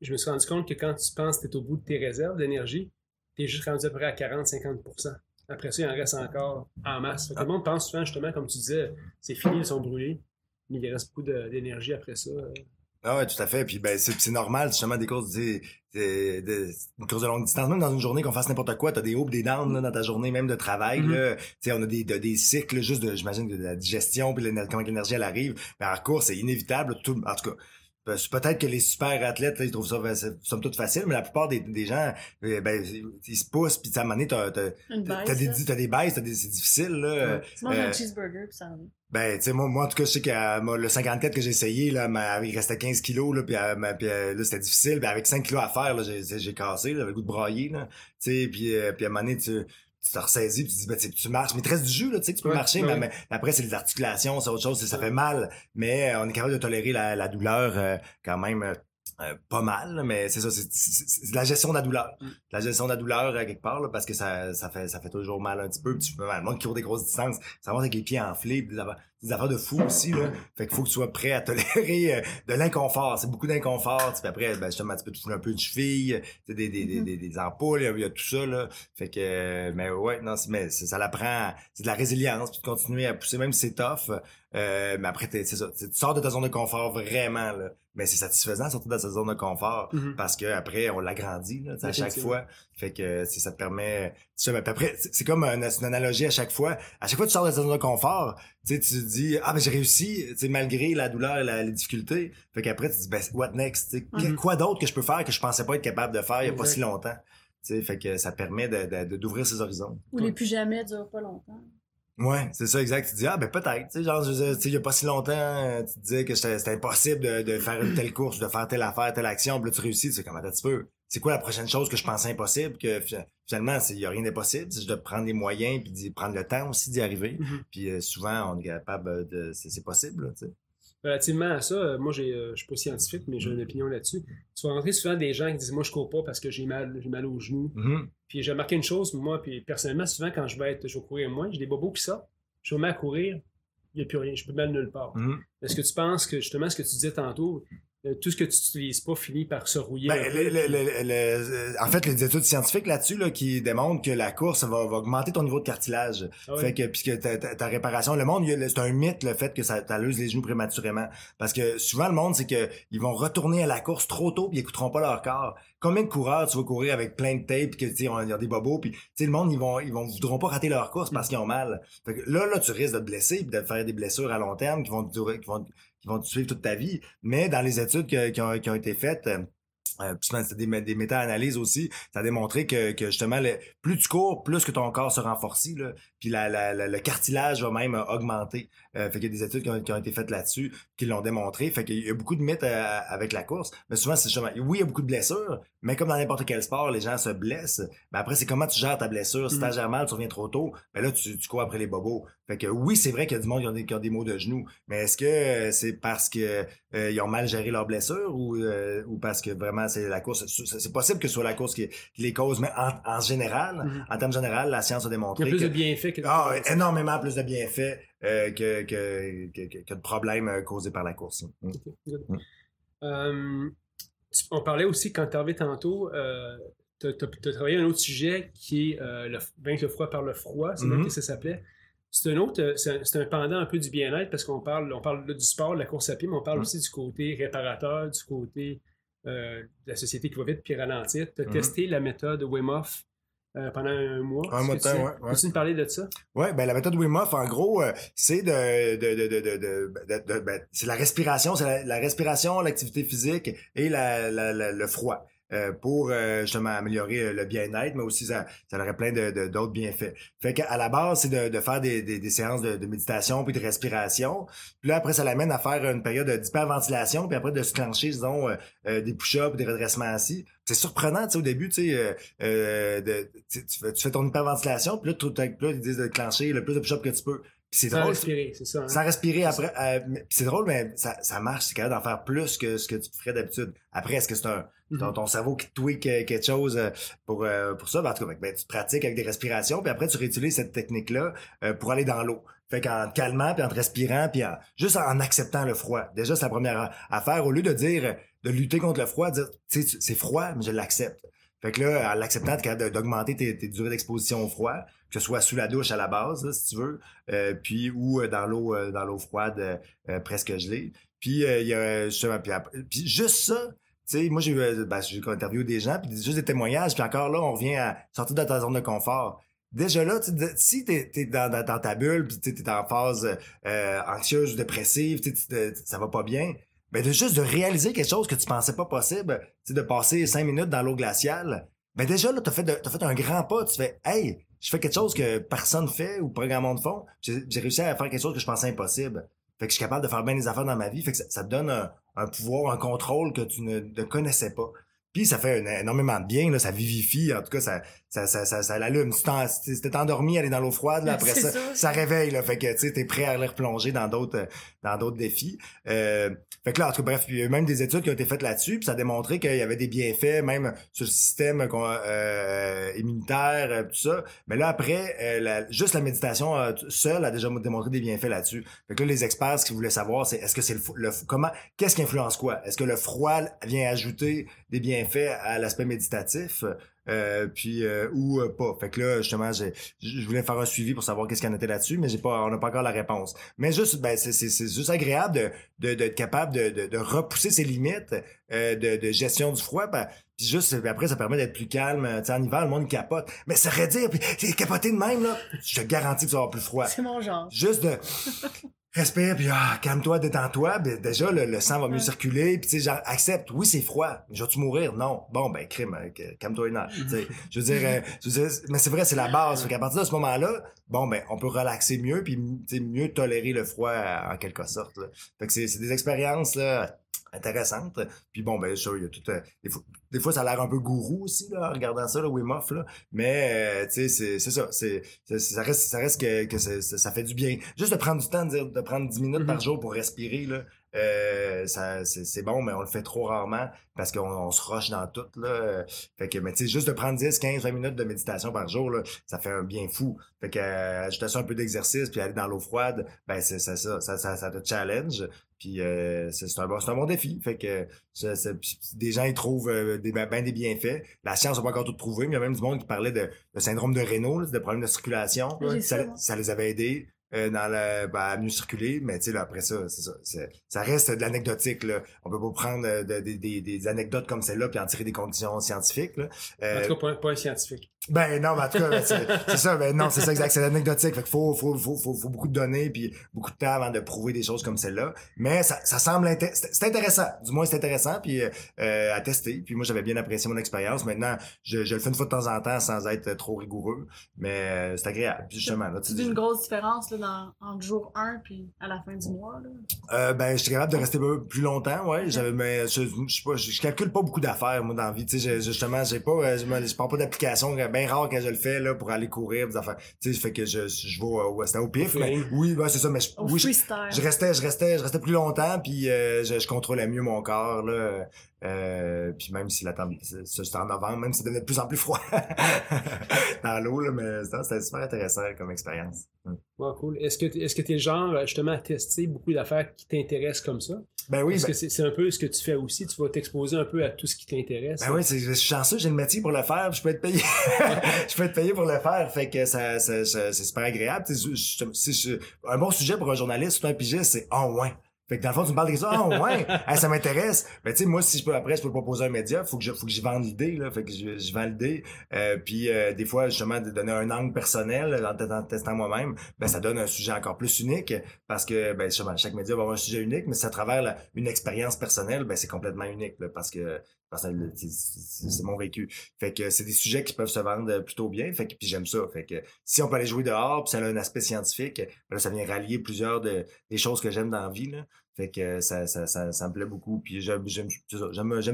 S1: Je me suis rendu compte que quand tu penses que tu es au bout de tes réserves d'énergie, tu es juste rendu à peu près à 40-50% Après ça, il en reste encore en masse. Fait que Tout le monde pense souvent, justement, comme tu disais, c'est fini, ils sont brûlés. Mais il reste beaucoup d'énergie après ça.
S3: Ah ouais, tout à fait. Puis ben c'est normal justement des courses, des, des, des- une course de longue distance. Même dans une journée qu'on fasse n'importe quoi, t'as des hauts, des downs là, dans ta journée même de travail.
S1: Mhm.
S3: là. Sais, on a des, de- des cycles juste de, j'imagine, de la digestion puis comment l'énergie elle arrive. Mais en course, c'est inévitable. Tout, en tout cas. Pe- Peut-être que les super athlètes, là, ils trouvent ça somme toute facile, mais la plupart des, des gens, euh, ben, ils se poussent, puis à un moment donné, t'as, t'as, des,
S4: là.
S3: t'as des baisses, t'as des, c'est difficile, là.
S4: Tu manges
S3: euh,
S4: un cheeseburger, puis ça.
S3: Ben, tu sais, moi, moi, en tout cas, je sais que moi, le 54 que j'ai essayé, là, ma- il restait 15 kilos, là, puis, euh, ma- puis, euh, là, c'était difficile. Puis avec 5 kilos à faire, là, j'ai, j'ai cassé, là, j'avais le goût de brailler, là. Tu sais, puis, euh, puis à un moment donné, tu, tu te ressaisis, puis tu dis, ben, tu tu marches. Mais il te reste du jus, là, tu sais, que tu peux
S1: Ouais,
S3: marcher,
S1: ouais.
S3: mais, mais après, c'est les articulations, c'est autre chose, ça fait mal. Mais euh, on est capable de tolérer la, la douleur, euh, quand même, euh, euh, pas mal, mais c'est ça, c'est, la gestion de la douleur.
S1: Mm.
S3: La gestion de la douleur, euh, quelque part, là, parce que ça, ça fait, ça fait toujours mal un petit peu. Puis tu peux, le monde qui court des grosses distances, ça va avec les pieds enflés, des affaires. des affaires de fou aussi, là. Fait qu'il faut que tu sois prêt à tolérer euh, de l'inconfort. C'est beaucoup d'inconfort. Puis après, ben, justement, tu peux te fouler un peu de cheville, des, des, des,
S4: Mhm.
S3: des, des ampoules, il y y, a tout ça, là. Fait que, euh, mais ouais, non, mais ça l'apprend, c'est de la résilience, puis de continuer à pousser, même si c'est tough. Euh, mais après, c'est ça. Tu sors de ta zone de confort vraiment, là. Mais c'est satisfaisant, surtout dans sa zone de confort.
S1: Mhm.
S3: Parce que après, on l'agrandit, à chaque fois. Fait que, c'est- ça te permet, tu sais, mais puis après, c'est comme une, analogie à chaque fois. À chaque fois que tu sors de ta zone de confort, tu sais, tu te dis, ah, ben, j'ai réussi, tu sais, malgré la douleur et la, les difficultés. Fait qu'après, tu te dis, ben, what next? tu sais, que-
S4: Mhm.
S3: Quoi d'autre que je peux faire que je pensais pas être capable de faire il y a pas si longtemps? Tu sais, fait que ça permet de, de- de- d'ouvrir ses horizons.
S4: Ou les plus jamais durent pas longtemps.
S3: Ouais, c'est ça, exact. Tu dis, ah, ben, peut-être, tu sais, genre, il y a pas si longtemps, euh, tu disais que c'était impossible de, de faire une telle course, de faire telle affaire, telle action, puis là, tu réussis, tu sais, comment tu peux? C'est quoi la prochaine chose que je pensais impossible, que fi- finalement, il y a rien d'impossible, c'est juste de prendre les moyens, puis d'y prendre le temps aussi d'y arriver.
S1: Mhm.
S3: Puis euh, souvent, on est capable de, c'est c'est possible, là, tu sais.
S1: Relativement à ça, euh, moi, j'ai, euh, je suis pas scientifique, mais j'ai une opinion là-dessus. Tu vas rencontrer souvent des gens qui disent Moi, je cours pas parce que j'ai mal, j'ai mal aux genoux.
S3: Mhm.
S1: Puis j'ai remarqué une chose, moi, puis personnellement, souvent, quand je vais être, je vais courir moins, j'ai des bobos qui sortent, je me mets à courir, il n'y a plus rien, je peux mal nulle part.
S3: Mhm.
S1: Est-ce que tu penses que, justement, ce que tu disais tantôt, tout ce que tu n'utilises pas finit par se rouiller?
S3: Ben, le- le-
S1: puis-
S3: le- le- euh, en fait, les études scientifiques là-dessus, là, qui démontrent que la course va, va augmenter ton niveau de cartilage.
S1: Ah.
S3: Fait que, puisque ta, ta- ta réparation, le monde, c'est un mythe, le fait que ça t'alluse les genoux prématurément. Parce que souvent, le monde, c'est que ils vont retourner à la course trop tôt puis ils écouteront pas leur corps. Combien de coureurs tu vas courir avec plein de tape que, tu on- a des bobos puis, tu sais, le monde, ils vont, ils vont, voudront pas rater leur course parce qu'ils ont mal. Là, là, tu risques de te blesser puis de faire des blessures à long terme qui vont qui vont, qui vont te suivre toute ta vie. Mais dans les études qui, ont, qui ont été faites, euh, euh, c'est des, des méta-analyses aussi. Ça a démontré que, justement, plus tu cours, plus que ton corps se renforcit. Puis le cartilage va même augmenter. Euh, fait qu'il y a des études qui ont, qui ont été faites là-dessus, qui l'ont démontré. Fait qu'il y a beaucoup de mythes euh, avec la course. Mais souvent, c'est justement, oui, il y a beaucoup de blessures, mais comme dans n'importe quel sport, les gens se blessent. Mais après, c'est comment tu gères ta blessure. Si
S1: Mm.
S3: t'as gères mal, tu reviens trop tôt, ben là, tu, tu cours après les bobos. Fait que oui, c'est vrai qu'il y a du monde qui ont des, qui ont des maux de genoux. Mais est-ce que euh, c'est parce que euh, ils ont mal géré leurs blessures ou, euh, ou parce que vraiment c'est la course? C'est possible que ce soit la course qui, qui les cause, mais en, en général,
S1: Mhm.
S3: en termes général, la science a
S1: Il y
S3: démontré
S1: a plus
S3: que,
S1: de bienfaits que de
S3: ah, énormément plus de bienfaits euh, que, que, que, que- de problèmes euh, causés par la course. Mm. Mm.
S1: Euh, tu- on parlait aussi, quand tu arrivé tantôt, euh, tu as, travaillé un autre sujet qui est euh, le, vaincre le froid par le froid, c'est même
S3: Mhm.
S1: que ça s'appelait. C'est un autre, c'est un, pendant un peu du bien-être parce qu'on parle, on parle du sport, de la course à pied, mais on parle
S3: Mhm.
S1: aussi du côté réparateur, du côté de la société qui va vite puis ralentir. Tu as
S3: Mhm.
S1: testé la méthode Wim Hof? Euh, pendant un mois.
S3: Un mois de temps, ouais, ouais.
S1: Peux-tu nous parler de ça?
S3: Ouais, ben la méthode Wim Hof, en gros, euh, c'est de, de, de, de, ben, c'est la respiration, c'est la, la respiration, l'activité physique et la- la- le froid. Euh, pour euh, justement améliorer euh, le bien-être, mais aussi ça, ça aurait plein de, de- d'autres bienfaits. Fait qu'à la base, c'est de, de faire des, des, des séances de, de méditation puis de respiration. Puis là, après, ça l'amène à faire une période d'hyperventilation, puis après de se clencher, disons, euh, euh, des push-ups, des redressements assis. C'est surprenant, tu sais, au début, tu sais, de- tu, fais, ton hyperventilation, puis là, tout, là, ils disent de clencher le plus de push-ups que tu peux. C'est
S1: Sans
S3: drôle,
S1: respirer, c'est ça. hein?
S3: sans respirer après. euh, c'est drôle, mais ça, ça marche. C'est capable d'en faire plus que ce que tu ferais d'habitude. Après, est-ce que c'est un
S1: Mhm.
S3: ton, ton cerveau qui tweak euh, quelque chose euh, pour euh, pour ça? Ben, en tout cas, ben, tu pratiques avec des respirations, puis après tu réutilises cette technique-là euh, pour aller dans l'eau. Fait qu'en te calmant, puis en te respirant, puis en, juste en acceptant le froid. Déjà, c'est la première affaire. Au lieu de dire de lutter contre le froid, dire tu sais, c'est froid, mais je l'accepte. Fait que là, en l'acceptant, tu es capable d'augmenter tes, tes durées d'exposition au froid, que ce soit sous la douche à la base, si tu veux, euh, puis ou euh, dans l'eau euh, dans l'eau froide euh, presque gelée. Puis il y a justement, puis, puis juste ça, tu sais, moi j'ai ben, interviewé des gens, puis juste des témoignages, puis encore là, on revient à sortir de ta zone de confort. Déjà là, tu si t'es es dans, dans, dans ta bulle, puis tu es en phase euh, anxieuse ou dépressive, tu tu- ça va pas bien, ben de juste de réaliser quelque chose que tu pensais pas possible, tu de passer cinq minutes dans l'eau glaciale, ben déjà là, fait, de- t'as fait un grand pas, tu fais, hey, je fais quelque chose que personne fait ou pas grand monde font, j'ai réussi à faire quelque chose que je pensais impossible. Fait que je suis capable de faire bien des affaires dans ma vie, fait que ça, te donne un, pouvoir, un contrôle que tu ne, connaissais pas. Puis ça fait énormément de bien, là, ça vivifie, en tout cas, ça, ça, ça, ça, ça l'allume. Si t'es endormi, aller dans l'eau froide, là, [laughs] après ça,
S4: ça.
S3: ça réveille, là, fait que, tu sais, t'es prêt à aller replonger dans d'autres, dans d'autres défis. Euh, fait que là, en tout cas, bref, il y a eu même des études qui ont été faites là-dessus, puis ça a démontré qu'il y avait des bienfaits, même sur le système euh, immunitaire, euh, tout ça. Mais là, après, euh, la- juste la méditation seule a déjà démontré des bienfaits là-dessus. Fait que là, les experts, ce qu'ils voulaient savoir, c'est est-ce que c'est le, le comment, qu'est-ce qui influence quoi? Est-ce que le froid vient ajouter des bienfaits à l'aspect méditatif? Euh, puis euh, ou euh, pas. Fait que là, justement, j'ai, je voulais faire un suivi pour savoir qu'est-ce qu'il y en était là-dessus, mais j'ai pas, on n'a pas encore la réponse. Mais juste, ben, c'est, c'est, c'est juste agréable de, de, d'être capable de, de, de repousser ses limites euh, de, de gestion du froid. ben, puis juste, puis après, ça permet d'être plus calme. Tu sais, en hiver, le monde capote. Mais ça serait dire, puis capoté de même, là. Je te garantis que tu vas avoir plus froid.
S4: C'est mon genre.
S3: Juste de [laughs] respire puis ah, calme-toi, détends-toi. Ben, déjà le, le sang va mieux
S4: Ouais.
S3: circuler. Puis tu sais, accepte. Oui, c'est froid. Mais vas-tu mourir? Non. Bon ben crime, euh, que- calme-toi. Tu sais, [laughs] je veux dire, euh, je veux dire, mais c'est vrai, c'est la base. Fait qu'à partir de ce moment-là, bon ben on peut relaxer mieux puis mieux tolérer le froid euh, en quelque sorte. Là. Fait que c'est c'est des expériences là intéressantes. Puis bon ben il y a tout. euh, des, fois, des fois, ça a l'air un peu gourou aussi là, en regardant ça, le Wim Hof là. Mais euh, tu sais, c'est ça. C'est ça reste ça reste que, ça, ça fait du bien. Juste de prendre du temps, de, dire- de prendre 10 minutes par
S1: Mhm.
S3: jour pour respirer là. Euh, c'est bon mais on le fait trop rarement parce qu'on on se rush dans tout là. Fait que mais tu sais juste de prendre 10 15 20 minutes de méditation par jour là ça fait un bien fou. Fait que euh, ajouter ça un peu d'exercice puis aller dans l'eau froide ben c'est ça ça, ça ça te challenge. Puis euh, c'est un bon un bon défi. Fait que des gens ils trouvent euh, des ben ben des bienfaits. La science n'a pas encore tout trouvé mais il y a même du monde qui parlait de, de syndrome de Raynaud là, de problèmes de circulation. Ça,
S4: ça
S3: les avait aidés euh, dans le, ben, à mieux circuler, mais tu sais, là, après ça, c'est ça. ça reste de l'anecdotique, là. On peut pas prendre euh, de- de- des- des anecdotes comme celle-là puis en tirer des conclusions scientifiques, là. Euh,
S1: En tout cas, pas pas un scientifique.
S3: Ben non, mais en tout cas, ben, c'est ça. Ben non, c'est ça exact. C'est anecdotique. Fait qu'il faut, faut, faut, faut, faut beaucoup de données puis beaucoup de temps avant de prouver des choses comme celle-là. Mais ça, ça semble inté- c'est intéressant. Du moins, c'est intéressant puis euh, à tester. Puis moi, j'avais bien apprécié mon expérience. Maintenant, je, je le fais une fois de temps en temps sans être trop rigoureux. Mais euh, c'est agréable. Justement, là, tu
S4: dis une grosse différence là, dans, entre jour 1 puis à la fin du mois. Là?
S3: Euh, ben, je suis capable de rester plus longtemps, ouais. J'avais, mais je, je, je, je calcule pas beaucoup d'affaires, moi, dans la vie. Tu sais, justement, j'ai pas, euh, je, me- je prends pas d'application, bien rare quand je le fais, là, pour aller courir, des affaires. Tu sais, fait que je, je vais au, ouais, c'était au pif, mais oui, ben, c'est ça, mais je, oui, je, je restais, je restais, je restais plus longtemps, puis euh, je, je contrôlais mieux mon corps, là. Euh, puis même si la température, c'était en novembre, même si ça devenait de plus en plus froid [laughs] dans l'eau, là, mais c'était super intéressant comme expérience.
S1: Ouais, cool. Est-ce que tu est-ce que es le genre, euh, justement, à tester beaucoup d'affaires qui t'intéressent comme ça?
S3: Ben oui,
S1: Parce
S3: ben-
S1: que c'est un peu ce que tu fais aussi. Tu vas t'exposer un peu à tout ce qui t'intéresse.
S3: Ben oui, c'est, je suis chanceux, j'ai le métier pour le faire, je peux être payé. [laughs] je peux être payé pour le faire, fait que ça, ça- ça- c'est super agréable. Je- je- un bon sujet pour un journaliste, c'est un pigiste, c'est oh ouais. Fait que dans le fond, tu me parles de ça, oh ouais, [laughs] ça m'intéresse. Ben tu sais, moi, si je peux après, je peux proposer un média, faut que je, faut que j'y vende l'idée, là. Fait que je, je vends l'idée. Euh, puis euh, des fois, justement, de donner un angle personnel en, en testant moi-même, ben ça donne un sujet encore plus unique parce que ben justement, chaque média va avoir un sujet unique, mais si à travers une expérience personnelle, ben c'est complètement unique là, parce que c'est- mon vécu. Fait que c'est des sujets qui peuvent se vendre plutôt bien. Fait que puis j'aime ça. Fait que si on peut aller jouer dehors, puis ça a un aspect scientifique, ben là, ça vient rallier plusieurs de, des choses que j'aime dans la vie. Là. Fait que ça, ça, ça, ça me plaît beaucoup. Puis j'aime,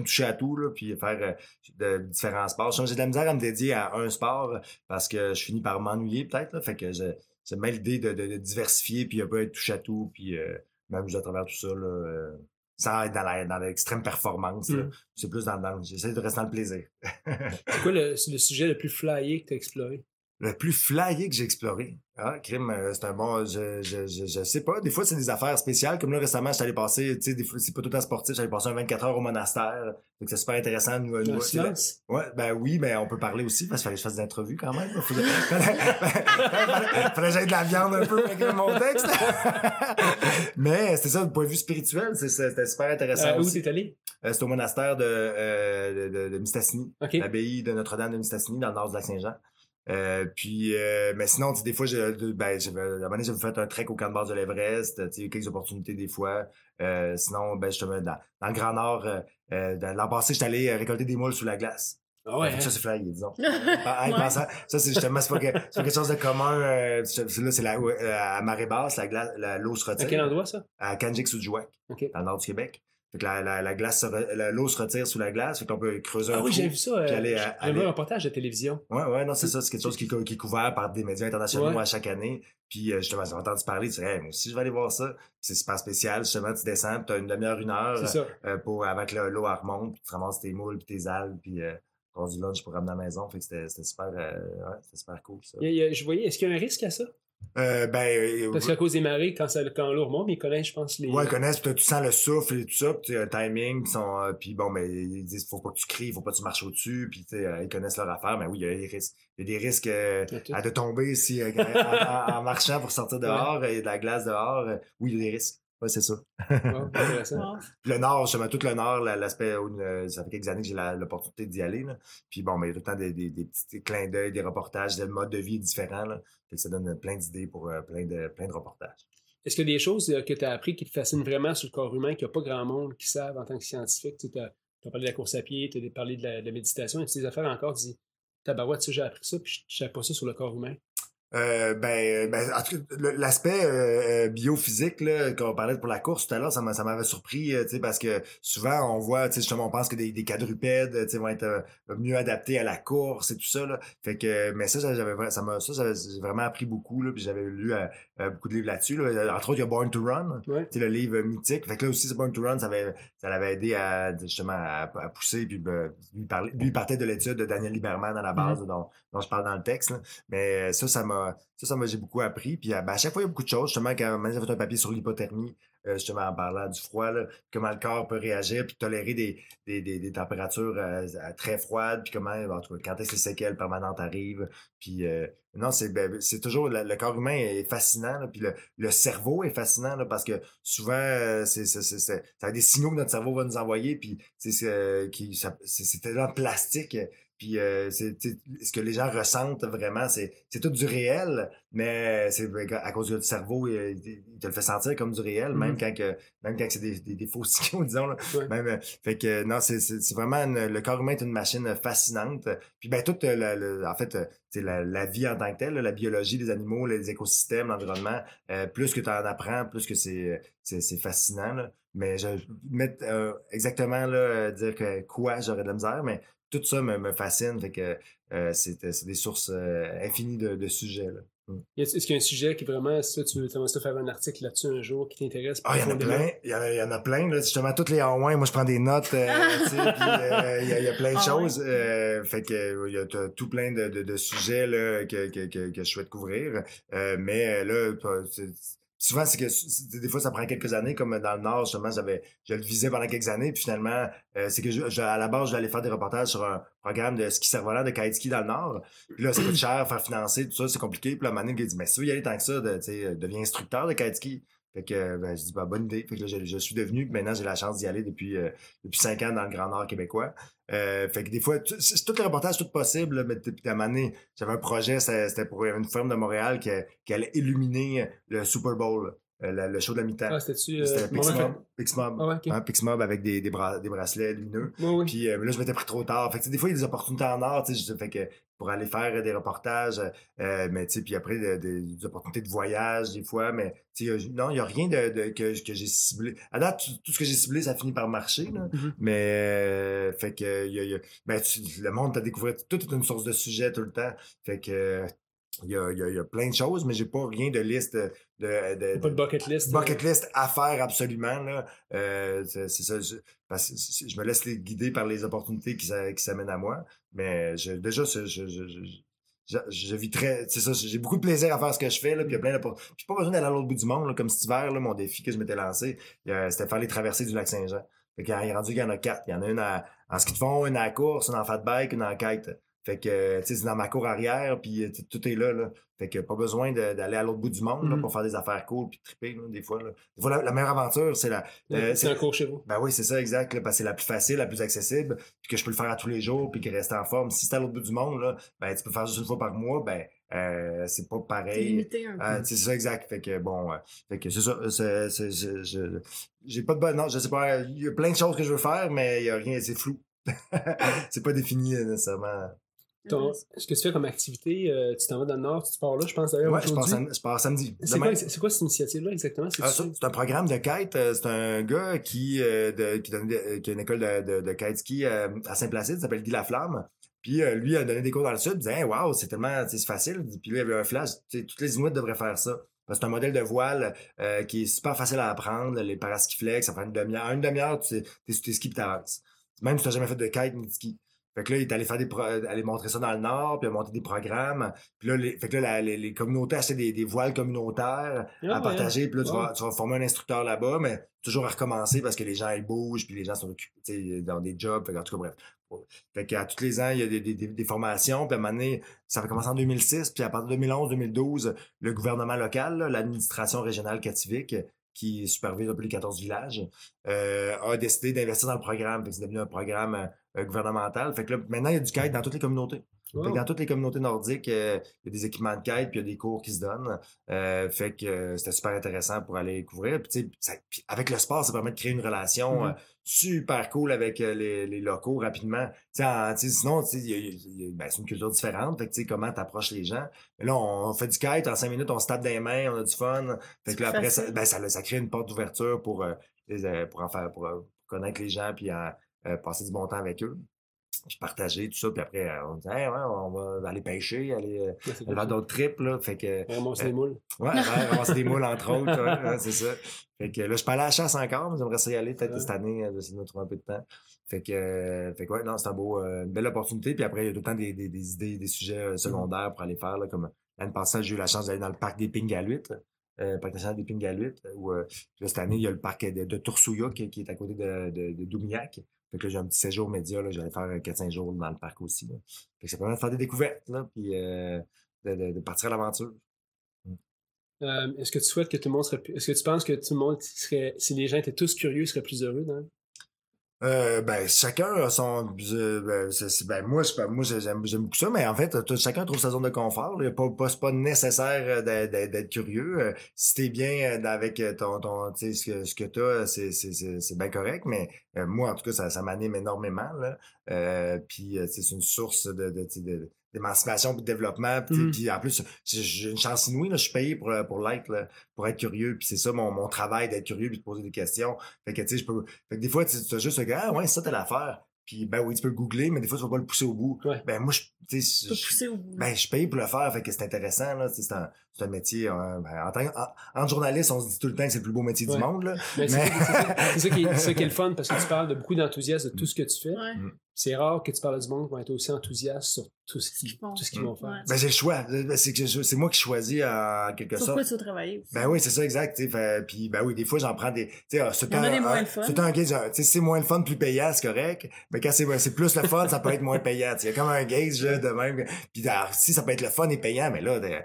S3: toucher à tout, là, puis faire euh, de différents sports. J'ai de la misère à me dédier à un sport parce que je finis par m'ennuyer peut-être. Fait que j'aime bien l'idée de, de, diversifier, puis un peu être touche à tout, puis euh, m'amuser à travers tout ça. Là, euh, sans être dans, la, dans l'extrême performance.
S1: Mm.
S3: C'est plus dans, dans j'essaie de rester dans le plaisir.
S1: C'est quoi le, [laughs] le sujet le plus flyé que tu as exploré?
S3: Le plus flyé que j'ai exploré. Ah, crime, euh, c'est un bon, je, je, je, je sais pas. Des fois, c'est des affaires spéciales. Comme là, récemment, je suis allé passer, tu sais, des fois, c'est pas tout le temps sportif, allé passer un 24 heures au monastère. Donc, c'est super intéressant. Nous, nous,
S1: silence?
S3: Ouais, ben oui, mais on peut parler aussi parce qu'il fallait que je fasse des entrevues quand même. [laughs] Fallait, fallait, que j'aie de la viande un peu écrire mon texte. mais c'était ça, du point de vue spirituel, c'est- c'était super intéressant.
S1: Euh, où t'es allé?
S3: Euh, c'était au monastère de, euh, de, de, de Mistassini, l'abbaye de Notre-Dame de Mistassini, dans le nord du lac Saint-Jean. Euh, puis, euh, mais sinon, des fois, j'ai, ben, j'avais, à un moment donné, j'avais fait un trek au camp de base de l'Everest, tu sais, quelques opportunités des fois. Euh, sinon, ben, justement, dans, dans le Grand Nord, euh, euh, dans- l'an passé, j'étais allé euh, récolter des moules sous la glace.
S1: Ah ouais.
S3: Que
S1: hein?
S3: Ça, c'est flyé, disons. [laughs] Ah,
S4: Ouais.
S3: pensant- ça, c'est justement, c'est pas, que- c'est pas quelque chose de commun. Euh, c'est- là, c'est la, euh, à marée basse, la glace, la, l'eau se
S1: À
S3: retire.
S1: quel endroit ça?
S3: À Kanjik-Sudjouak,
S1: OK.
S3: dans le nord du Québec. Fait que la, la, la glace, l'eau se retire sous la glace, fait qu'on peut creuser un
S1: Ah oui,
S3: trou.
S1: j'ai vu ça. euh,
S3: aller aller-
S1: un reportage de télévision.
S3: Ouais, ouais, non, c'est ça. C'est quelque chose qui, qui est couvert par des médias internationaux
S1: Ouais.
S3: à chaque année. Puis, euh, justement, j'ai entendu parler, tu dis, hey, moi aussi, je vais aller voir ça. C'est super spécial. Justement, tu descends, tu as une demi-heure, une heure
S1: C'est ça.
S3: euh, pour, avant que le- l'eau remonte, puis tu ramasses tes moules, puis tes algues, puis euh, prends du lunch pour ramener à la maison. Fait que c'était super, euh, ouais, c'était super cool, ça.
S1: Il y a- je voyais, est-ce qu'il y a un risque à ça?
S3: Euh, ben, euh,
S1: Parce qu'à cause des marées, quand, ça, quand l'eau remonte, ils connaissent, je pense, les.
S3: Ouais, ils connaissent, tu sens le souffle et tout ça, puis sais, un timing, puis sont, euh, puis bon, mais ils disent faut pas que tu cries, faut pas que tu marches au-dessus, puis euh, ils connaissent leur affaire, mais oui, il y a des risques. Il y a des risques euh,
S1: Il
S3: à de tomber si euh, [laughs] en, marchant pour sortir dehors, et de la glace dehors, euh, oui, il y a des risques. Ouais, c'est ça.
S1: Ouais, [laughs] intéressant.
S3: Le nord, justement, tout le nord, la- l'aspect, où, ça fait quelques années que j'ai l'opportunité d'y aller, là. Puis bon, mais il y a tout le temps des, des, des petits clins d'œil, des reportages, des modes de vie différents, là. Fait que ça donne plein d'idées pour euh, plein, de, plein de reportages.
S1: Est-ce qu'il y a des choses euh, que tu as appris qui te fascinent vraiment sur le corps humain qu'il n'y a pas grand monde qui savent en tant que scientifique? Tu as, parlé de la course à pied, tu as parlé de la, de la méditation, et des affaires encore, tu dis, tabarouette, ça, j'ai appris ça, puis je ne savais pas ça sur le corps humain.
S3: Euh, ben, ben, en tout cas, le- l'aspect euh, euh, biophysique là, qu'on parlait pour la course tout à l'heure, ça m'a- ça m'avait surpris, euh, tu sais, parce que souvent on voit, tu sais, justement, on pense que des, des quadrupèdes, tu sais, vont être euh, mieux adaptés à la course et tout ça, là. Fait que, mais ça, j'avais, ça m'a, ça, j'ai vraiment appris beaucoup, là, puis j'avais lu euh, euh, beaucoup de livres là-dessus, là. Entre autres, il y a Born to Run,
S1: Ouais.
S3: tu sais, le livre mythique. Fait que là aussi, c'est Born to Run, ça avait, ça l'avait aidé à, justement, à, à pousser, puis ben, lui, parlait, lui, il partait de l'étude de Daniel Lieberman à la base, dont, dont je parle dans le texte, là. Mais ça, ça m'a, ça, ça m'a, beaucoup appris. Puis, euh, ben, à chaque fois, il y a beaucoup de choses. Justement, quand j'ai fait un papier sur l'hypothermie, euh, justement, en parlant du froid, comment le corps peut réagir, puis tolérer des, températures euh, très froides, puis comment, en tout cas, quand est-ce que les séquelles permanentes arrivent. Puis, non, c'est, ben, toujours, le, corps humain est fascinant, puis le, cerveau est fascinant, parce que souvent, c'est, ça a des signaux que notre cerveau va nous envoyer, puis c'est tellement plastique. Puis euh, c'est, ce que les gens ressentent vraiment, c'est, tout du réel, mais c'est à cause du cerveau, il, il te le fait sentir comme du réel, même
S1: Mhm.
S3: quand que, même quand c'est des, des, des faux signaux, [laughs] disons. Là.
S1: Ouais.
S3: Même, euh, fait que non, c'est, vraiment une- le corps humain est une machine fascinante. Puis ben toute la, en fait, la, la vie en tant que telle, la biologie des animaux, les écosystèmes, l'environnement, euh, plus que tu en apprends, plus que c'est, c'est, fascinant. Là. Mais je mettre euh, exactement là, dire que quoi j'aurais de la misère, mais tout ça me, me fascine. Fait que euh, c'est, c'est des sources euh, infinies de, de sujets. Là.
S1: A- Est-ce qu'il y a un sujet qui vraiment, ça, tu aimerais ça faire un article là-dessus un jour qui t'intéresse?
S3: Ah, il y en a plein. Il y en a, il y en a plein. Là. Justement, toutes les en moins, moi, je prends des notes. euh, tu sais, puis, euh, il y, y a plein de
S4: Ah ouais.
S3: choses. euh, fait que euh, il y a tout plein de, de, de sujets là, que, que, que, que je souhaite couvrir. Euh, mais euh, là, souvent, c'est que c'est- des fois, ça prend quelques années, comme dans le Nord, justement, j'avais, je le visais pendant quelques années, puis finalement, euh, c'est que je, je- à la base, je vais aller faire des reportages sur un programme de ski cerf-volant, de kite ski dans le Nord. Puis là, ça coûte [clears throat] cher, faire financer, tout ça, c'est compliqué. Puis là, Mané, il dit, mais si tu veux y aller tant que ça, de, tu sais, deviens instructeur de kite ski. Fait que ben, je dis bah, bonne idée. Fait que là, je, je suis devenu, maintenant j'ai la chance d'y aller depuis euh, depuis cinq ans dans le Grand Nord québécois. Euh, fait que des fois, tu- c'est tout le reportage, tout possible, là, mais puis à un moment donné, j'avais un projet, c'était c'était pour une firme de Montréal qui, qui allait illuminer le Super Bowl, euh, le, show de la mi-temps.
S1: Ah, c'était-tu. euh,
S3: Pixmob, Pixmob,
S1: Ah ouais,
S3: hein, Pixmob avec des, des, des bracelets lumineux.
S1: Ouais.
S3: Puis euh, là, je m'étais pris trop tard. Fait que, des fois, il y a des opportunités en je- fait que pour aller faire des reportages, euh, mais tu sais, puis après, de- de- des opportunités de voyage, des fois, mais tu sais, non, il n'y a rien de, de- que, que j'ai ciblé. À date, tout, tout ce que j'ai ciblé, ça finit par marcher, là.
S1: Mhm.
S3: Mais, euh, fait que, il y a, il y a- ben, tu- le monde t'a découvert, tout est une source de sujet tout le temps. Fait que, il y a, y a plein de choses, mais j'ai pas rien de liste de, de, de-
S1: Pas de bucket list.
S3: bucket list à faire absolument là. Euh, c'est ça je, parce que je me laisse les guider par les opportunités qui, s'a- qui s'amènent à moi mais je, déjà je, vis très c'est ça j'ai beaucoup de plaisir à faire ce que je fais là puis il y a plein de j'ai pas besoin d'aller à l'autre bout du monde là, comme cet hiver là, mon défi que je m'étais lancé euh, c'était faire les traversées du lac Saint-Jean. Fait qu'il est rendu qu'il y en a quatre. Il y en a une à- en ski de fond une à la course une en fat bike une en kite fait que, euh, tu sais, c'est dans ma cour arrière, puis euh, tout est là, là. Fait que pas besoin d'aller à l'autre bout du monde, là,
S1: Mhm.
S3: pour faire des affaires cool, puis triper, là, des fois, là. Des fois, la, la meilleure aventure, c'est la... euh,
S1: c'est un cours chez vous.
S3: Ben oui, c'est ça, exact, là, parce que c'est la plus facile, la plus accessible, puis que je peux le faire à tous les jours, puis que rester en forme. Si c'est à l'autre bout du monde, là, ben, tu peux faire juste une fois par mois, ben, euh, c'est pas pareil.
S4: limité un peu.
S3: Ah, c'est ça, exact. Fait que bon, euh, fait que c'est ça. J'ai pas de bonne. Non, je sais pas. Il y a plein de choses que je veux faire, mais il y a rien, c'est flou. [laughs] c'est pas défini nécessairement.
S1: Ton- ce que tu fais comme activité, euh, tu t'en vas dans le Nord, tu pars là, je pense d'ailleurs
S3: Ouais, je pars, sam- samedi.
S1: C'est quoi, c'est quoi cette initiative-là exactement? C'est
S3: Ah, ça, c'est un programme de kite. euh, C'est un gars qui, euh, de- qui, donne qui a une école de, de, de kite ski euh, à Saint-Placide, il s'appelle Guy Laflamme. Puis euh, lui a donné des cours dans le sud, il disait hey, Wow, c'est tellement tu c'est facile. Puis lui, il avait un flash. Tu Toutes les Inuits devraient faire ça. Parce que c'est un modèle de voile euh, qui est super facile à apprendre. Les paraskiflex, ça prend une demi-heure. En une demi-heure, tu sais, t'es sur tes skis puis t'avances. Même si t'as jamais fait de kite ni de ski. Fait que là, il est allé faire des pro- aller montrer ça dans le Nord, puis il a monté des programmes. Puis là, les, fait que là, la- les, les communautés achetaient des, des voiles communautaires
S1: Ah,
S3: à partager. Puis là, tu, vas, tu vas former un instructeur là-bas, mais toujours à recommencer parce que les gens, ils bougent, puis les gens sont occupés dans des jobs. Fait que, en tout cas, bref. Fait qu'à tous les ans, il y a des, des, des- formations. Puis à un moment donné, ça va commencer en 2006. Puis à partir de 2011-2012, le gouvernement local, l'administration régionale Kativik, qui supervise un peu les 14 villages, euh, a décidé d'investir dans le programme. Fait que c'est devenu un programme euh, gouvernemental. Fait que là, maintenant, il y a du kite dans toutes les communautés.
S1: Wow.
S3: Fait que dans toutes les communautés nordiques, euh, il y a des équipements de kite, puis il y a des cours qui se donnent. Euh, fait que euh, c'était super intéressant pour aller couvrir. Puis, tu sais, ça- puis avec le sport, ça permet de créer une relation
S1: Mhm.
S3: euh, super cool avec les, les locaux rapidement. Tu en- tu sinon, tu ben, c'est une culture différente. Fait que, tu comment t'approches les gens. Mais là, on, on fait du kite, en cinq minutes, on se tape les mains, on a du fun. Fait que là, après, ça, ben, ça, ça crée une porte d'ouverture pour, pour en faire, pour, connaître les gens, puis en, passer du bon temps avec eux. Puis partager tout ça, puis après, euh, on Hey, ouais, on va aller pêcher, aller, euh, faire d'autres trips, là. Fait que,
S1: Ramasser
S3: Euh,
S1: les moules.
S3: Ouais, ouais, ramasser des moules, entre autres. ouais, ouais, c'est ça. Fait que là, je peux aller à la chasse encore, mais j'aimerais ça y aller peut-être cette année, euh, essayer de me trouver un peu de temps. Fait que, euh, fait que ouais, non, c'est un beau, euh, une belle opportunité. Puis après, il y a tout le temps des, des, des idées, des sujets euh, secondaires pour aller faire, là, comme l'année passée, j'ai eu la chance d'aller dans le parc des Pingaluites, euh, parc national des Pingaluites, où euh, là, cette année, il y a le parc de, de qui, qui est à côté de, de, de Doumignac. Que j'ai un petit séjour média, j'allais faire euh, 4-5 jours dans le parc aussi. Ça permet de faire des découvertes, là, puis euh, de, partir à l'aventure.
S1: Euh, est-ce que tu souhaites que tout le monde serait plus- Est-ce que tu penses que tout le monde serait. Si les gens étaient tous curieux, seraient plus heureux?
S3: Euh, ben chacun a son euh, ben, c'est- ben, moi je moi j'aime j'aime beaucoup ça mais en fait tout- chacun trouve sa zone de confort là. pas pas c'est pas nécessaire euh, d'être- curieux Euh, si t'es bien euh, avec euh, ton ton tu sais ce que ce que t'as c'est c'est c'est c'est bien correct mais euh, moi en tout cas ça ça m'anime énormément là euh, puis euh, c'est une source de de, de- d'émancipation puis de développement puis,
S1: Mhm.
S3: puis en plus j'ai- une chance inouïe là je suis payé pour euh, pour l'être là, pour être curieux puis c'est ça mon mon travail d'être curieux puis de poser des questions fait que tu sais je peux fait que des fois, tu as juste le gars, ah ouais, ça, t'as l'affaire. Puis, ben oui, tu peux le googler, mais des fois, tu vas pas le pousser au bout.
S1: Ouais.
S3: Ben, moi, je, tu sais, je- ben, je paye pour le faire, fait que c'est intéressant, là. C'est un, c'est un métier, euh, ben, en tant que- en, en journaliste, on se dit tout le temps que c'est le plus beau métier
S1: Ouais.
S3: du monde, là.
S1: Mais c'est
S3: Mais-
S1: c'est ça, qui est, c'est ça qui est le [laughs] fun parce que tu parles de beaucoup d'enthousiasme de tout ce que tu fais.
S4: Ouais.
S1: C'est rare que tu parles du monde qui vont être aussi enthousiastes sur tout ce
S4: qu'ils
S1: qu'ils
S4: font.
S1: tout ce qu'ils
S3: Mm.
S1: vont faire.
S4: Ouais.
S3: Ben, j'ai le choix. Ben, C'est que je- c'est moi qui choisis, en quelque
S4: Sur
S3: sorte.
S4: quoi tu veux travailler aussi.
S3: Ben oui, c'est ça, exact. tu sais, fait- Puis, ben oui, des fois, j'en prends des. Tu sais, ah, c'est
S4: Il y en a
S3: un-
S4: des moins
S3: un-
S4: le fun.
S3: C'est un euh, sais, si c'est moins le fun, plus payant, c'est correct. Mais quand c'est c'est plus le fun, ça peut être moins payant. Tu sais, Il y a comme un gauge là, de même. Puis, alors, si ça peut être le fun et payant, mais là, de- là,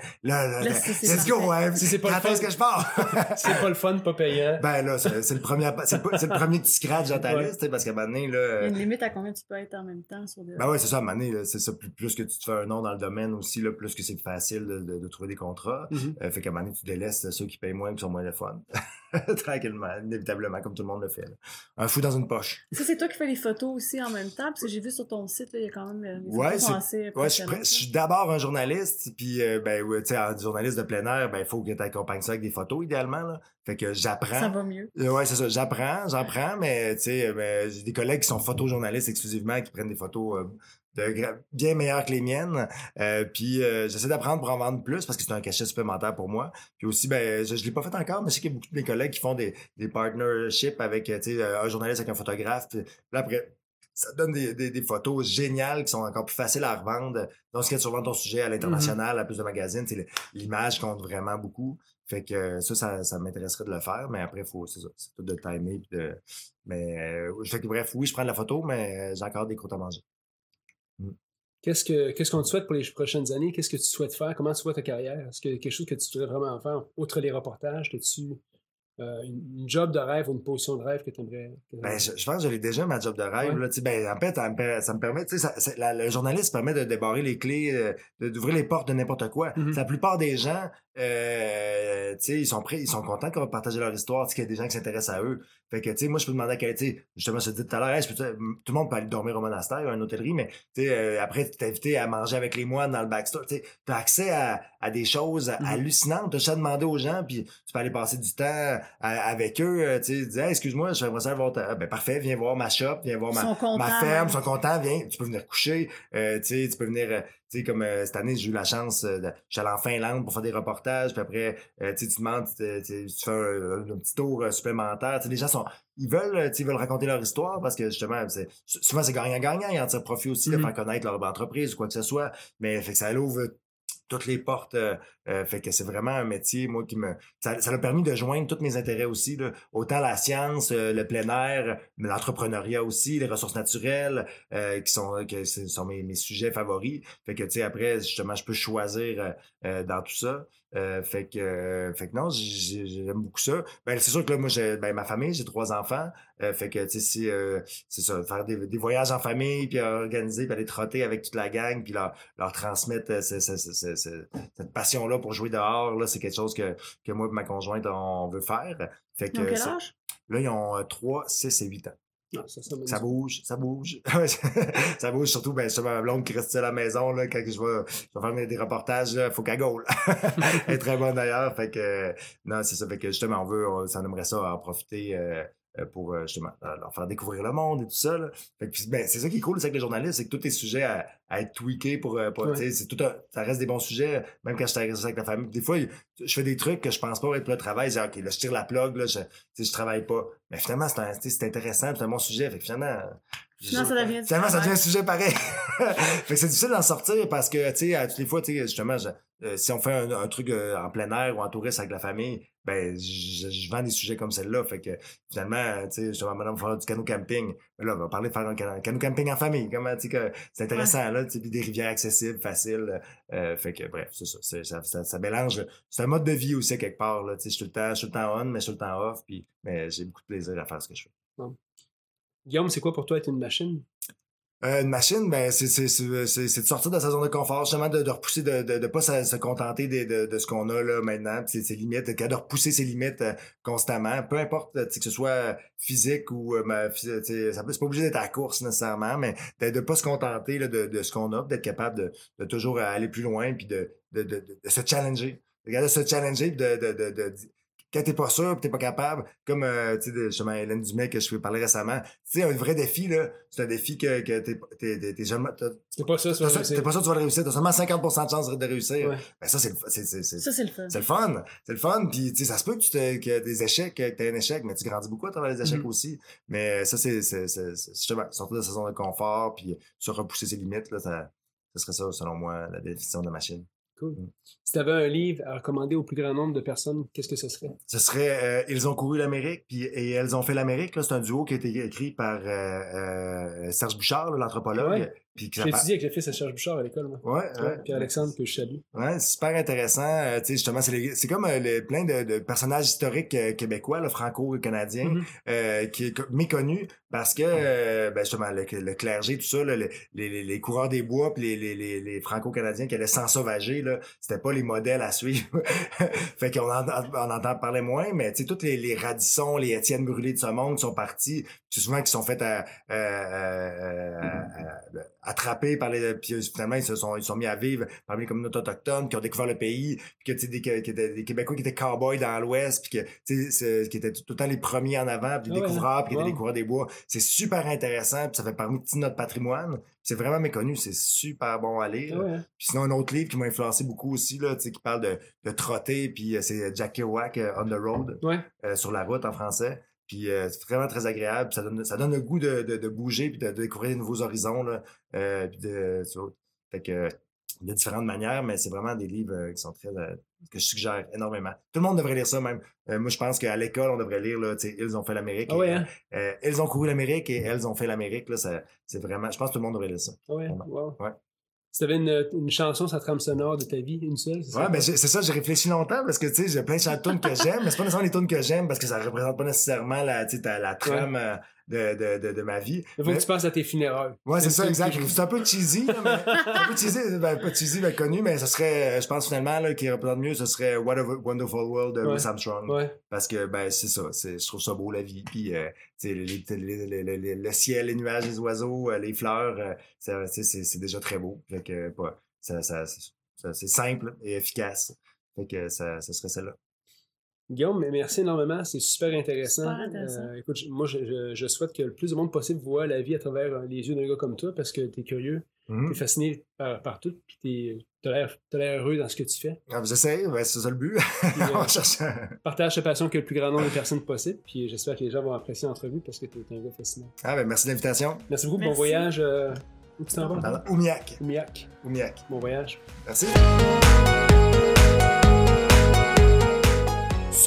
S3: là,
S4: c'est-
S3: ouais.
S1: Si c'est pas le fun-
S3: que je pars? [laughs]
S1: C'est pas le fun, pas payant.
S3: ben là, c'est le premier, c'est le, premier petit scratch dans ta
S1: Ouais.
S3: liste, parce qu'à un moment donné,
S4: Il y
S3: là.
S4: a
S3: euh,
S4: une limite à combien tu peux être en même temps sur des.
S3: Ben ouais, c'est ça, à un moment donné, là, c'est ça. Plus, plus que tu te fais un nom dans le domaine aussi, là, plus que c'est facile de, de- de trouver des contrats. Euh, fait qu'à un moment donné, tu délaisses ceux qui payent moins, qui sont moins le fun. [laughs] Tranquillement, inévitablement, comme tout le monde le fait. là. Un fou dans une poche.
S4: Ça, c'est toi qui fais les photos aussi en même temps, parce que j'ai vu sur ton site, là, il y a quand même. euh, Les
S3: Ouais,
S4: photos assez
S3: Ouais, je je suis d'abord un journaliste, puis euh, ben, ouais, tu sais, en journaliste de plein air, ben, il faut que tu accompagnes ça avec des photos, idéalement, là. Fait que j'apprends.
S4: Ça va mieux.
S3: Euh, Ouais, c'est ça. J'apprends, j'en prends, mais tu sais, ben, j'ai des collègues qui sont photojournalistes exclusivement, qui prennent des photos euh, de bien meilleures que les miennes. Euh, puis euh, j'essaie d'apprendre pour en vendre plus parce que c'est un cachet supplémentaire pour moi. Puis aussi, ben, je, je l'ai pas fait encore, mais je sais qu'il y a beaucoup de mes collègues qui font des, des partnerships avec, euh, tu sais, un journaliste avec un photographe. Puis là, après, ça donne des, des, des photos géniales qui sont encore plus faciles à revendre. Donc, ce qui est souvent ton sujet à l'international, à plus de magazines, sais, l'image compte vraiment beaucoup. Fait que euh, ça, ça, ça m'intéresserait de le faire, mais après, faut, c'est ça, c'est tout de timer. Puis de, mais, euh, fait que bref, oui, je prends de la photo, mais euh, j'ai encore des croûtes à manger.
S1: Qu'est-ce que qu'est-ce qu'on te souhaite pour les prochaines années? Qu'est-ce que tu souhaites faire? Comment tu vois ta carrière? Est-ce qu'il y a quelque chose que tu voudrais vraiment faire, outre les reportages? que tu euh, une, job de rêve ou une position de rêve que tu aimerais.
S3: Ben, je, je pense que j'avais déjà ma job de rêve.
S1: Ouais.
S3: Là, tu sais, ben, en fait, ça me, ça me permet, tu ça- la- le journaliste permet de débarrer les clés, euh, d'ouvrir les portes de n'importe quoi.
S1: Mhm.
S3: La plupart des gens, euh, tu ils sont prêts, ils sont contents qu'on va partager leur histoire, tu qu'il y a des gens qui s'intéressent à eux. Fait que, tu moi, je peux demander à quelqu'un, tu justement, je te dis tout à l'heure, Hey, tout le monde peut aller dormir au monastère ou à une hôtellerie, mais, tu après, tu t'es invité à manger avec les moines dans le backstore, tu t'as accès à, à des choses
S1: Mhm.
S3: hallucinantes. Juste à demander aux gens, puis tu peux aller passer du temps avec eux, euh, tu sais, Hey, excuse-moi, j'aimerais ça voir ta... Ah, Ben, parfait, viens voir ma shop, viens voir ma,
S4: contents.
S3: ma ferme, ils sont contents, viens, tu peux venir coucher, euh, tu sais, tu peux venir, euh, tu sais, comme euh, cette année, j'ai eu la chance, euh, j'allais en Finlande pour faire des reportages, puis après, euh, tu sais, tu demandes, tu, fais un, un petit tour euh, supplémentaire, tu sais, les gens sont, ils veulent, tu sais, ils veulent raconter leur histoire parce que justement, souvent c'est gagnant-gagnant, ils en tirent profit aussi de
S1: Mhm.
S3: faire connaître leur entreprise ou quoi que ce soit, mais fait que ça ouvre toutes les portes. euh, euh, fait que c'est vraiment un métier, moi, qui me. Ça ça a permis de joindre tous mes intérêts aussi. Là. Autant la science, euh, le plein air, l'entrepreneuriat aussi, les ressources naturelles, euh, qui sont, sont mes, sujets favoris. Fait que tu sais, après, justement, je peux choisir dans tout ça. Fait que fait que non, j'ai- j'ai- j'aime beaucoup ça. Ben c'est sûr que là, moi, j'ai ben, ma famille, j'ai trois enfants. Fait que tu sais, c'est ça, faire des, voyages en famille, puis organiser, puis aller trotter avec toute la gang, puis leur, leur transmettre ce- ce- ce- ce- ce- cette passion-là pour jouer dehors, là, c'est quelque chose que, que moi et ma conjointe, on veut faire. Fait
S4: Ils ont
S3: que
S4: quel age?
S3: là, ils ont 3, 6 et 8 ans.
S1: Non, ça, ça me
S3: Ça bouge, ça bouge. [laughs] ça bouge surtout, ben, justement, ma blonde qui reste à la maison, là, quand je vais, je vais faire des reportages, là, faut qu'elle gaule. [laughs] Elle est très bonne d'ailleurs. Fait que, non, c'est ça. Fait que, justement, on veut, on, ça aimerait ça en profiter, euh, euh, pour euh, justement euh, leur faire découvrir le monde et tout ça. Là. Fait que, puis, ben, c'est ça qui est cool c'est avec les journalistes, c'est que tout est sujet à, à être tweaké pour, euh, pour
S1: Ouais.
S3: tu sais, c'est tout un- ça reste des bons sujets, même quand je suis avec la famille. Des fois, je fais des trucs que je pense pas être pour le travail, je dis, OK, là, je tire la plug, là, je, je travaille pas. Mais finalement, c'est intéressant, c'est un bon sujet. Fait que finalement,
S4: Finalement, ça devient
S3: Finalement, ça devient un sujet pareil. [laughs] fait que c'est difficile d'en sortir parce que, tu sais, à toutes les fois, tu sais, justement, je- euh, si on fait un, un truc euh, en plein air ou en touriste avec la famille, ben, je, je vends des sujets comme celle-là. Fait que, finalement, tu sais, justement, va faire du canot camping. Mais là, on va parler de faire un cano, canot camping en famille. Comment, tu sais, que c'est intéressant, là, tu sais, des rivières accessibles, faciles. euh, fait que, bref, c'est ça, c'est- ça, ça, ça mélange. C'est un mode de vie aussi, à quelque part, là. Tu sais, je suis tout le temps, je suis tout le temps on, mais je suis tout le temps off. Puis, mais j'ai beaucoup de plaisir à faire ce que je fais.
S1: Guillaume, c'est quoi pour toi être une machine?
S3: Euh, une machine, ben, c'est, de sortir de sa zone de confort, justement, de, de repousser, de, de, de pas se, contenter de, ce qu'on a là maintenant, ses, ses limites, de repousser ses limites euh, constamment, peu importe, que ce soit physique ou euh, ma, phys- tu sais, ça peut, c'est pas obligé d'être à la course nécessairement, mais de, de pas se contenter de, de ce qu'on a, d'être capable de, toujours aller plus loin, puis de, se challenger. Regarde, de se challenger, de, de, quand t'es pas sûr, pis t'es pas capable, comme euh, tu sais, justement Hélène Dumais que je fais parler récemment, tu sais, un vrai défi là, c'est un défi que, que t'es, t'es, t'es, t'es jamais, t'as-
S1: C'est pas ça,
S3: t'as-
S1: c'est
S3: t'es pas sûr que tu vas le réussir, t'as seulement 50% de chance de réussir.
S1: Ouais.
S3: Ben ça c'est, le- c'est, c'est, c'est,
S4: Ça, c'est le fun.
S3: c'est le fun, c'est le fun, puis tu sais, ça se peut que tu te, que des échecs, que t'aies un échec, mais tu grandis beaucoup à travers les échecs
S1: Mhm.
S3: aussi. Mais ça c'est, c'est, c'est, c'est justement sortir de sa zone de confort, puis se repousser ses limites là, ça, ça serait ça selon moi la définition de la machine.
S1: Cool. Si tu avais un livre à recommander au plus grand nombre de personnes, qu'est-ce que ce serait?
S3: Ce serait euh, Ils ont couru l'Amérique puis et elles ont fait l'Amérique. C'est un duo qui a été écrit par euh, euh, Serge Bouchard, l'anthropologue.
S1: Ouais?
S3: Puis
S1: J'ai étudié avec le fils de Serge Bouchard à l'école. moi.
S3: Ouais,
S1: Ouais. Puis Alexandre, que je salue.
S3: Ouais, c'est super intéressant. Euh, tu sais, justement, c'est, les- c'est comme euh, le- plein de, de personnages historiques euh, québécois, là, franco-canadiens,
S1: Mhm.
S3: euh, qui est co- méconnu parce que ben justement le, le clergé tout ça là, le- les, les, les coureurs des bois puis les, les, les, les franco-canadiens qui allaient s'ensauvager là c'était pas les modèles à suivre [laughs] fait qu'on en, on entend parler moins mais tu sais tous les, les Radisson les Étienne Brûlé de ce monde sont partis souvent qui sont fait à, euh, euh, attrapés par les puis finalement ils se sont ils sont mis à vivre parmi les communautés autochtones qui ont découvert le pays puis que tu sais des, Québécois qui étaient cowboys dans l'Ouest puis que tu sais qui étaient tout le temps les premiers en avant puis
S1: Ah ouais,
S3: découvreurs puis qui étaient
S1: wow.
S3: les coureurs des bois c'est super intéressant puis ça fait partie de notre patrimoine c'est vraiment méconnu c'est super bon à lire
S1: Ah ouais, hein?
S3: puis sinon un autre livre qui m'a influencé beaucoup aussi là tu sais qui parle de, de trotter puis euh, c'est Jack Kerouac on the road
S1: Ouais.
S3: euh, sur la route en français. Puis euh, c'est vraiment très agréable. Ça donne, ça donne le goût de, de, de bouger puis de, de découvrir des nouveaux horizons. Là, euh, puis de, tu vois. fait que, euh, de différentes manières, mais c'est vraiment des livres euh, qui sont très euh, que je suggère énormément. Tout le monde devrait lire ça même. Euh, moi, je pense qu'à l'école, on devrait lire là, Ils ont fait l'Amérique.
S1: Ah
S3: et,
S1: ouais, hein?
S3: euh, Elles ont couru l'Amérique et Elles ont fait l'Amérique. Là, c'est vraiment. Je pense que tout le monde devrait lire ça.
S1: Ah ouais, wow.
S3: Ouais.
S1: Tu avais une, une chanson, sa trame sonore de ta vie, une seule, c'est ça?
S3: Ouais, ben c'est ça, j'ai réfléchi longtemps parce que tu sais, j'ai plein de tunes que j'aime, mais c'est pas nécessairement les tunes que j'aime parce que ça représente pas nécessairement la, tu sais, ta- la trame euh, de, de, de, de ma vie.
S1: Il faut
S3: Mais-
S1: que tu penses à tes funérailles.
S3: Ouais, c'est ça, exact. C'est un peu cheesy, là, mais [laughs] un peu cheesy, ben, pas cheesy, mais connu, mais ce serait, euh, je pense finalement, là, qui représente mieux, ce serait What a Wonderful World de
S1: Ouais.
S3: Louis Armstrong.
S1: Ouais.
S3: Parce que, ben, c'est ça, c'est, je trouve ça beau, la vie, puis, euh, tu sais, les- les- les- les- les- le ciel, les nuages, les oiseaux, euh, les fleurs, euh, c'est, déjà très beau. Fait que, ça, ça- c'est simple et efficace. Fait que ça, ça serait celle-là.
S1: Guillaume, mais merci énormément, c'est super intéressant.
S4: Super intéressant.
S1: Euh, écoute, moi, je, je- je souhaite que le plus de monde possible voit la vie à travers euh, les yeux d'un gars comme toi parce que tu es curieux,
S3: Mhm.
S1: tu es fasciné par, par tout, puis tu as l'air t'as l'air heureux dans ce que tu fais.
S3: Ah, J'essaie, ben, c'est ça le but.
S1: Puis, [laughs] euh,
S3: On cherche un-
S1: partage ta passion que le plus grand nombre de personnes possible, puis j'espère que les gens vont apprécier l'entrevue parce que tu es un gars fascinant.
S3: Ah, ben, merci de l'invitation.
S1: Merci beaucoup, bon voyage. euh, où tu t'en vas?
S3: Oumiac.
S1: Oumiac.
S3: Oumiac.
S1: Bon voyage.
S3: Merci.